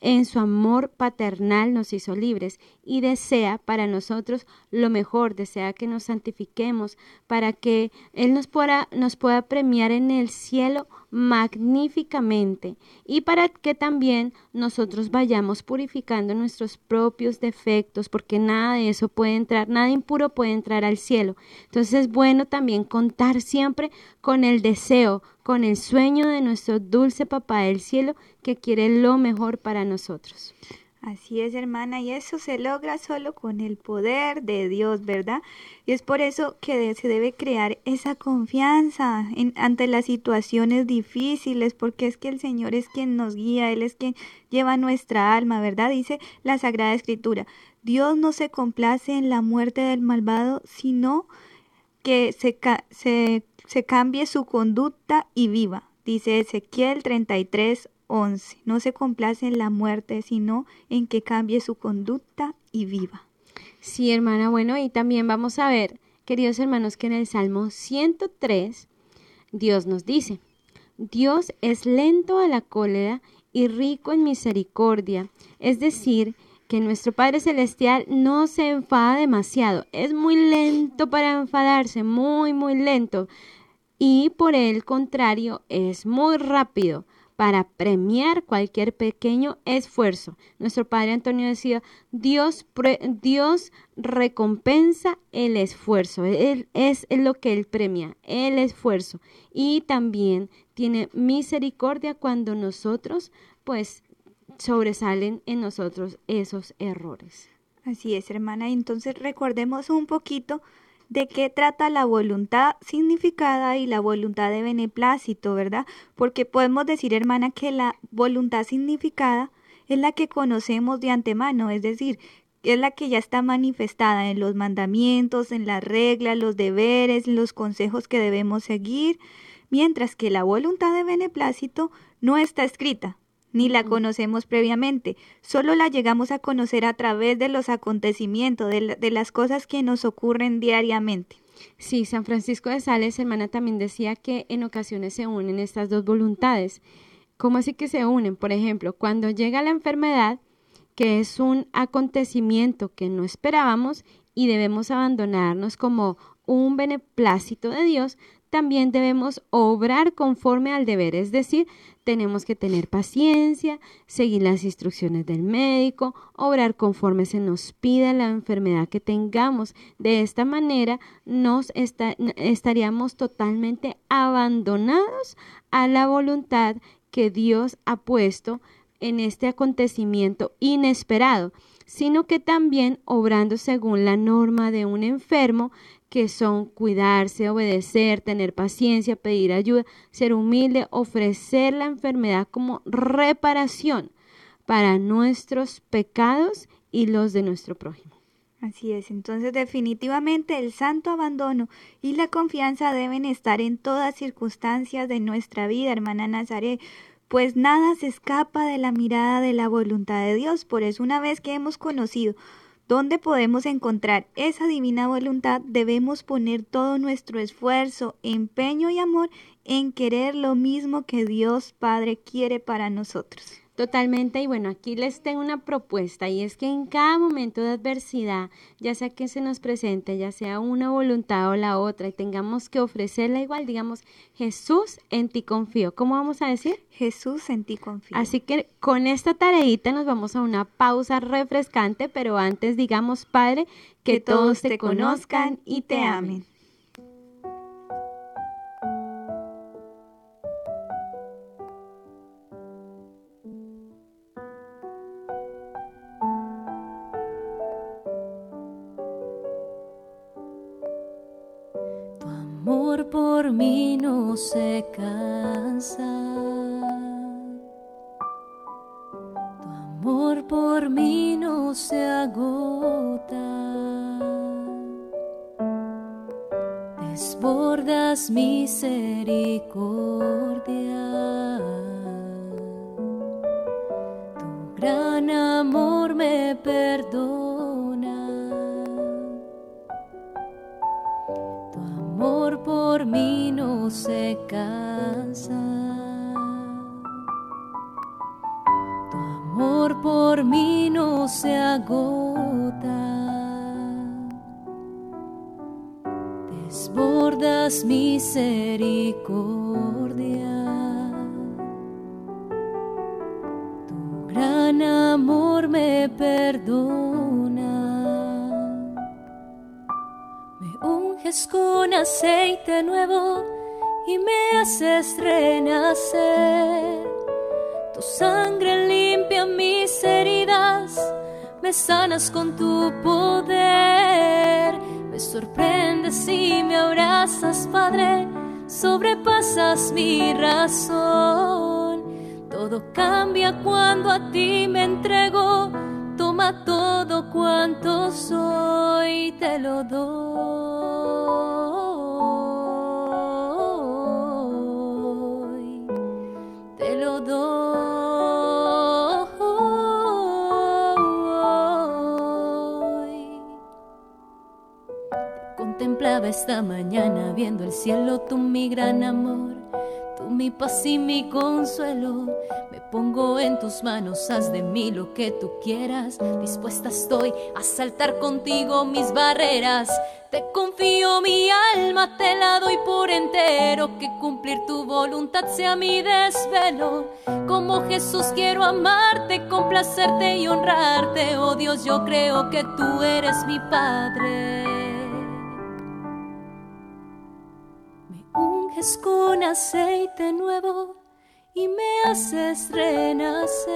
en su amor paternal nos hizo libres y desea para nosotros lo mejor, desea que nos santifiquemos para que Él nos pueda, nos pueda premiar en el cielo magníficamente y para que también nosotros vayamos purificando nuestros propios defectos, porque nada de eso puede entrar, nada impuro puede entrar al cielo. Entonces es bueno también contar siempre con el deseo, con el sueño de nuestro dulce papá del cielo que quiere lo mejor para nosotros. Así es, hermana, y eso se logra solo con el poder de Dios, ¿verdad? Y es por eso que se debe crear esa confianza ante las situaciones difíciles, porque es que el Señor es quien nos guía, Él es quien lleva nuestra alma, ¿verdad? Dice la Sagrada Escritura, Dios no se complace en la muerte del malvado, sino que se, se, se cambie su conducta y viva. Dice Ezequiel 33, 11. No se complace en la muerte, sino en que cambie su conducta y viva. Sí, hermana, bueno, y también vamos a ver, queridos hermanos, que en el Salmo 103 Dios nos dice, Dios es lento a la cólera y rico en misericordia, es decir, que nuestro Padre Celestial no se enfada demasiado, es muy lento para enfadarse, muy, muy lento, y por el contrario, es muy rápido para premiar cualquier pequeño esfuerzo. Nuestro padre Antonio decía, Dios, Dios recompensa el esfuerzo, él, es lo que Él premia, el esfuerzo. Y también tiene misericordia cuando nosotros, pues, sobresalen en nosotros esos errores. Así es, hermana. Entonces recordemos un poquito de qué trata la voluntad significada y la voluntad de beneplácito, ¿verdad? Porque podemos decir, hermana, que la voluntad significada es la que conocemos de antemano, es decir, es la que ya está manifestada en los mandamientos, en las reglas, los deberes, los consejos que debemos seguir, mientras que la voluntad de beneplácito no está escrita, ni la conocemos previamente, solo la llegamos a conocer a través de los acontecimientos, de, las cosas que nos ocurren diariamente. Sí, San Francisco de Sales, hermana, también decía que en ocasiones se unen estas dos voluntades. ¿Cómo así que se unen? Por ejemplo, cuando llega la enfermedad, que es un acontecimiento que no esperábamos y debemos abandonarnos como un beneplácito de Dios, también debemos obrar conforme al deber, es decir, tenemos que tener paciencia, seguir las instrucciones del médico, obrar conforme se nos pida la enfermedad que tengamos. De esta manera nos estaríamos totalmente abandonados a la voluntad que Dios ha puesto en este acontecimiento inesperado, sino que también obrando según la norma de un enfermo que son cuidarse, obedecer, tener paciencia, pedir ayuda, ser humilde, ofrecer la enfermedad como reparación para nuestros pecados y los de nuestro prójimo. Así es, entonces definitivamente el santo abandono y la confianza deben estar en todas circunstancias de nuestra vida, hermana Nazaret, pues nada se escapa de la mirada de la voluntad de Dios. Por eso una vez que hemos conocido ¿Dónde podemos encontrar esa divina voluntad? Debemos poner todo nuestro esfuerzo, empeño y amor en querer lo mismo que Dios Padre quiere para nosotros. Totalmente, y bueno, aquí les tengo una propuesta y es que en cada momento de adversidad, ya sea que se nos presente, ya sea una voluntad o la otra, y tengamos que ofrecerla igual, digamos, Jesús, en ti confío. ¿Cómo vamos a decir? Jesús, en ti confío. Así que con esta tareita nos vamos a una pausa refrescante, pero antes digamos, Padre, que, todos te conozcan y te amen. No se cansa. Tu amor por mí no se agota. Desbordas misericordia. Por mí no se cansa. Tu amor por mí no se agota. Desbordas misericordia. Tu gran amor me perdona. Con aceite nuevo y me haces renacer. Tu sangre limpia mis heridas, me sanas con tu poder. Me sorprendes y me abrazas, Padre, sobrepasas mi razón. Todo cambia cuando a ti me entrego toma todo cuanto soy, te lo doy, esta mañana viendo el cielo, tú mi gran amor, tú mi paz y mi consuelo pongo en tus manos, haz de mí lo que tú quieras. Dispuesta estoy a saltar contigo mis barreras. Te confío mi alma, te la doy por entero, que cumplir tu voluntad sea mi desvelo. Como Jesús quiero amarte, complacerte y honrarte. Oh Dios, yo creo que tú eres mi Padre. Unges con aceite nuevo y me haces renacer.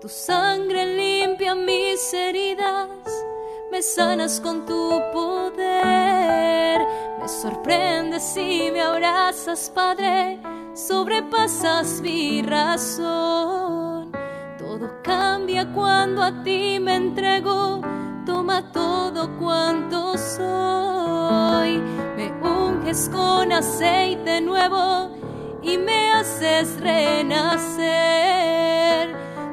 Tu sangre limpia mis heridas me sanas con tu poder. Me sorprendes y me abrazas, Padre, sobrepasas mi razón. Todo cambia cuando a ti me entrego, toma todo cuanto soy. Con aceite nuevo y me haces renacer.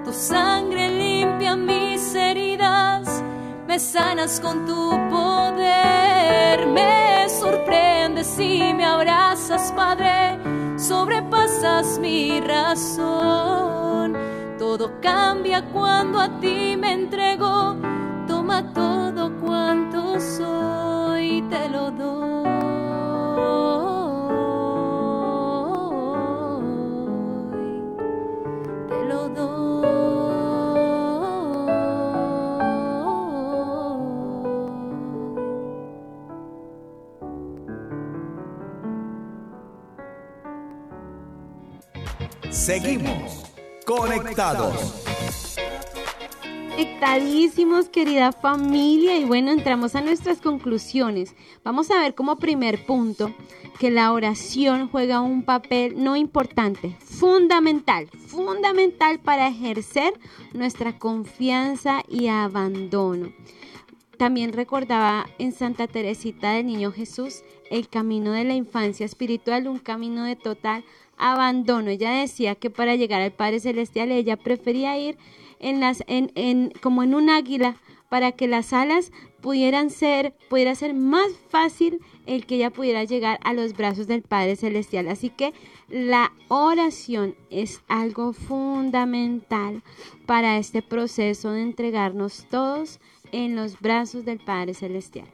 Tu sangre limpia mis heridas me sanas con tu poder, me sorprendes y me abrazas, Padre, sobrepasas mi razón. Todo cambia cuando a ti me entrego, toma todo cuanto soy, te lo doy. Seguimos conectados. Conectadísimos, querida familia, y bueno, entramos a nuestras conclusiones. Vamos a ver como primer punto que la oración juega un papel no importante, fundamental, fundamental para ejercer nuestra confianza y abandono. También recordaba en Santa Teresita del Niño Jesús el camino de la infancia espiritual, un camino de total abandono. Ella decía que para llegar al Padre Celestial ella prefería ir en las, en, en, como en un águila para que las alas pudieran ser, pudiera ser más fácil el que ella pudiera llegar a los brazos del Padre Celestial. Así que la oración es algo fundamental para este proceso de entregarnos todos en los brazos del Padre Celestial.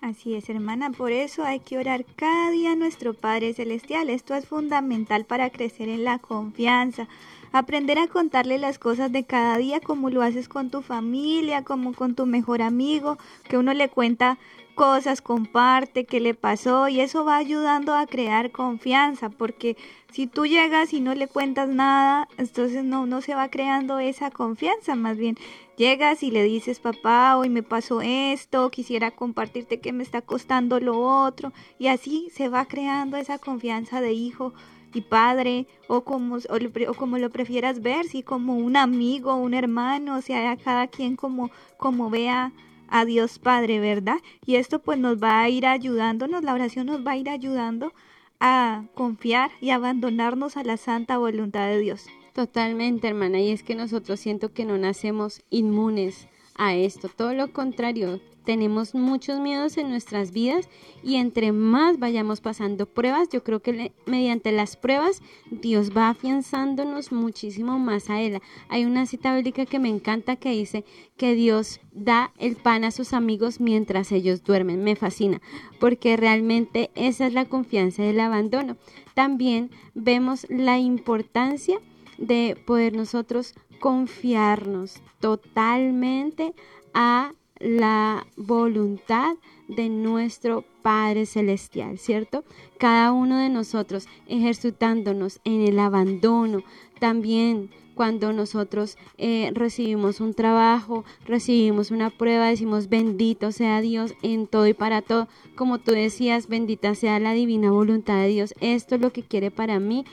Así es, hermana, por eso hay que orar cada día a nuestro Padre Celestial. Esto es fundamental para crecer en la confianza, aprender a contarle las cosas de cada día como lo haces con tu familia, como con tu mejor amigo, que uno le cuenta cosas, comparte qué le pasó y eso va ayudando a crear confianza, porque si tú llegas y no le cuentas nada, entonces no, no se va creando esa confianza, más bien llegas y le dices, papá, hoy me pasó esto, quisiera compartirte que me está costando lo otro, y así se va creando esa confianza de hijo y padre, o como, o, como lo prefieras ver, si como un amigo, un hermano, o sea, cada quien como, como vea a Dios Padre, ¿verdad? Y esto pues nos va a ir ayudándonos, la oración nos va a ir ayudando a confiar y abandonarnos a la santa voluntad de Dios. Totalmente, hermana, y es que nosotros siento que no nacemos inmunes a esto, todo lo contrario, tenemos muchos miedos en nuestras vidas y entre más vayamos pasando pruebas, yo creo que mediante las pruebas Dios va afianzándonos muchísimo más a Él. Hay una cita bíblica que me encanta que dice que Dios da el pan a sus amigos mientras ellos duermen. Me fascina porque realmente esa es la confianza del abandono. También vemos la importancia de poder nosotros confiarnos totalmente a la voluntad de nuestro Padre Celestial, ¿cierto? Cada uno de nosotros ejercitándonos en el abandono, también cuando nosotros eh, recibimos un trabajo, recibimos una prueba, decimos bendito sea Dios en todo y para todo. Como tú decías, bendita sea la divina voluntad de Dios. Esto es lo que quiere para mí.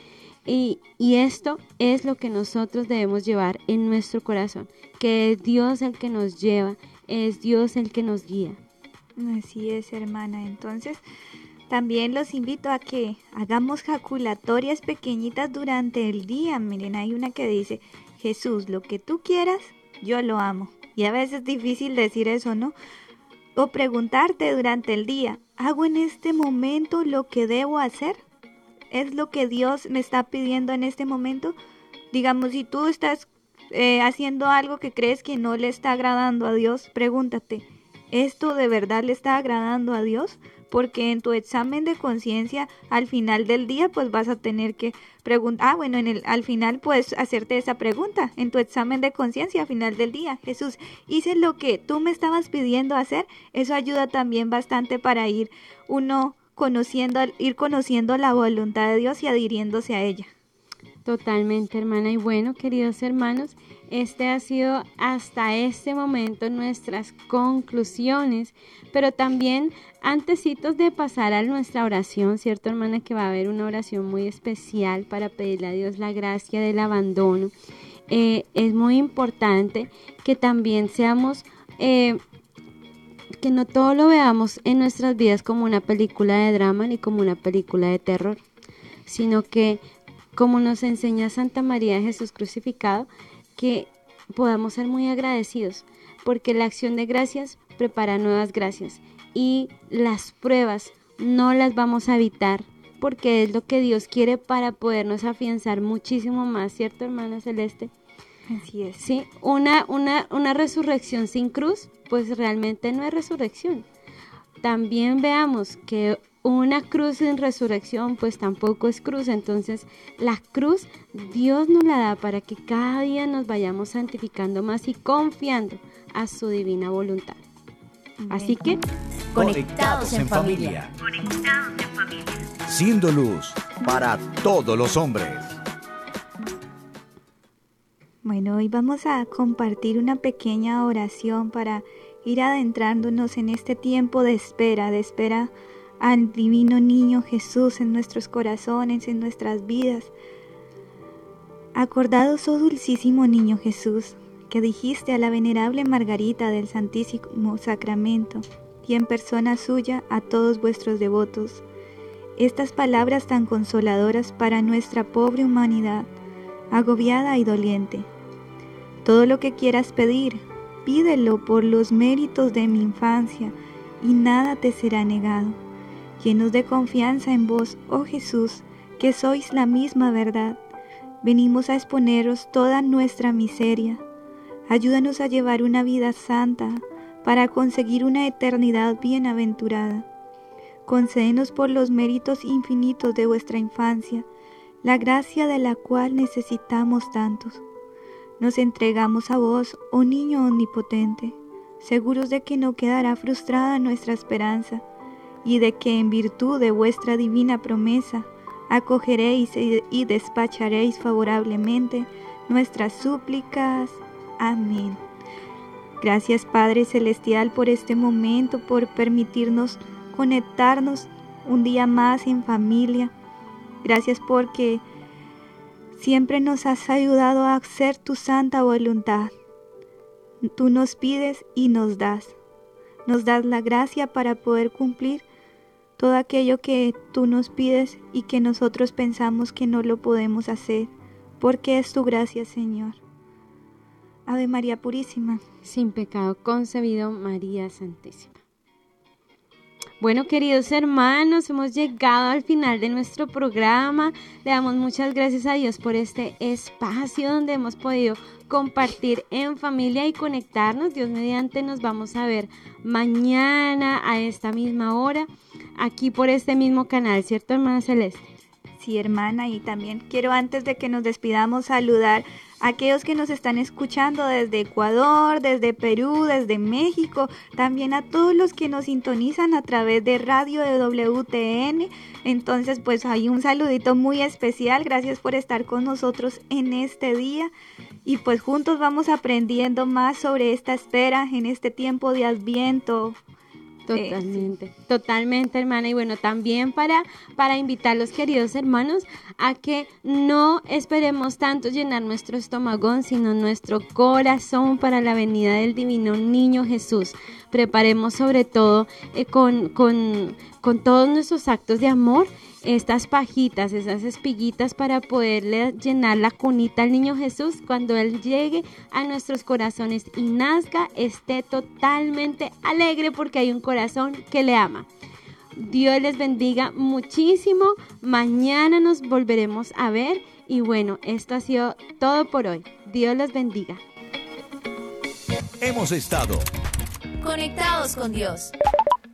Y, esto es lo que nosotros debemos llevar en nuestro corazón, que es Dios el que nos lleva, es Dios el que nos guía. Así es, hermana. Entonces, también los invito a que hagamos jaculatorias pequeñitas durante el día. Miren, hay una que dice, Jesús, lo que tú quieras, yo lo amo. Y a veces es difícil decir eso, ¿no? O preguntarte durante el día, ¿hago en este momento lo que debo hacer? ¿Es lo que Dios me está pidiendo en este momento? Digamos, si tú estás eh, haciendo algo que crees que no le está agradando a Dios, pregúntate, ¿esto de verdad le está agradando a Dios? Porque en tu examen de conciencia al final del día pues vas a tener que preguntar, ah bueno, en el, al final puedes hacerte esa pregunta en tu examen de conciencia al final del día. Jesús, hice lo que tú me estabas pidiendo hacer. Eso ayuda también bastante para ir uno conociendo, ir conociendo la voluntad de Dios y adhiriéndose a ella. Totalmente, hermana. Y bueno, queridos hermanos, este ha sido hasta este momento nuestras conclusiones, pero también antecitos de pasar a nuestra oración, ¿cierto, hermana? Que va a haber una oración muy especial para pedirle a Dios la gracia del abandono. Eh, es muy importante que también seamos eh, que no todo lo veamos en nuestras vidas como una película de drama ni como una película de terror, sino que, como nos enseña Santa María de Jesús crucificado, que podamos ser muy agradecidos, porque la acción de gracias prepara nuevas gracias y las pruebas no las vamos a evitar porque es lo que Dios quiere para podernos afianzar muchísimo más, ¿cierto, hermana Celeste? Así es. Sí, una, una, una resurrección sin cruz, pues realmente no es resurrección. También veamos que una cruz sin resurrección, pues tampoco es cruz. Entonces, la cruz Dios nos la da para que cada día nos vayamos santificando más y confiando a su divina voluntad. Así que, conectados en familia. Conectados en familia. Siendo luz para todos los hombres. Bueno, hoy vamos a compartir una pequeña oración para ir adentrándonos en este tiempo de espera, de espera al divino niño Jesús en nuestros corazones, en nuestras vidas. Acordados, oh dulcísimo niño Jesús, que dijiste a la venerable Margarita del Santísimo Sacramento y en persona suya a todos vuestros devotos, estas palabras tan consoladoras para nuestra pobre humanidad, agobiada y doliente todo lo que quieras pedir, pídelo por los méritos de mi infancia, y nada te será negado. Llenos de confianza en vos, oh Jesús, que sois la misma verdad, venimos a exponeros toda nuestra miseria. Ayúdanos a llevar una vida santa para conseguir una eternidad bienaventurada. Concédenos por los méritos infinitos de vuestra infancia, la gracia de la cual necesitamos tantos nos entregamos a vos, oh niño omnipotente, seguros de que no quedará frustrada nuestra esperanza y de que en virtud de vuestra divina promesa acogeréis y despacharéis favorablemente nuestras súplicas. Amén. Gracias Padre Celestial por este momento, por permitirnos conectarnos un día más en familia. Gracias porque Siempre nos has ayudado a hacer tu santa voluntad. Tú nos pides y nos das. Nos das la gracia para poder cumplir todo aquello que tú nos pides y que nosotros pensamos que no lo podemos hacer, porque es tu gracia, Señor. Ave María Purísima. Sin pecado concebido, María Santísima. Bueno, queridos hermanos, hemos llegado al final de nuestro programa. Le damos muchas gracias a Dios por este espacio donde hemos podido compartir en familia y conectarnos. Dios mediante nos vamos a ver mañana a esta misma hora, aquí por este mismo canal, ¿cierto, hermana Celeste? Sí, hermana, y también quiero antes de que nos despidamos saludar aquellos que nos están escuchando desde Ecuador, desde Perú, desde México, también a todos los que nos sintonizan a través de radio de WTN. Entonces, pues hay un saludito muy especial. Gracias por estar con nosotros en este día. Y pues juntos vamos aprendiendo más sobre esta espera en este tiempo de Adviento, Totalmente, totalmente, hermana. Y bueno, también para, para invitar a los queridos hermanos a que no esperemos tanto llenar nuestro estómago, sino nuestro corazón para la venida del divino niño Jesús. Preparemos sobre todo eh, con, con, con todos nuestros actos de amor estas pajitas, esas espiguitas para poderle llenar la cunita al niño Jesús cuando Él llegue a nuestros corazones y nazca, esté totalmente alegre porque hay un corazón que le ama. Dios les bendiga muchísimo. Mañana nos volveremos a ver. Y bueno, esto ha sido todo por hoy. Dios los bendiga. Hemos estado conectados con Dios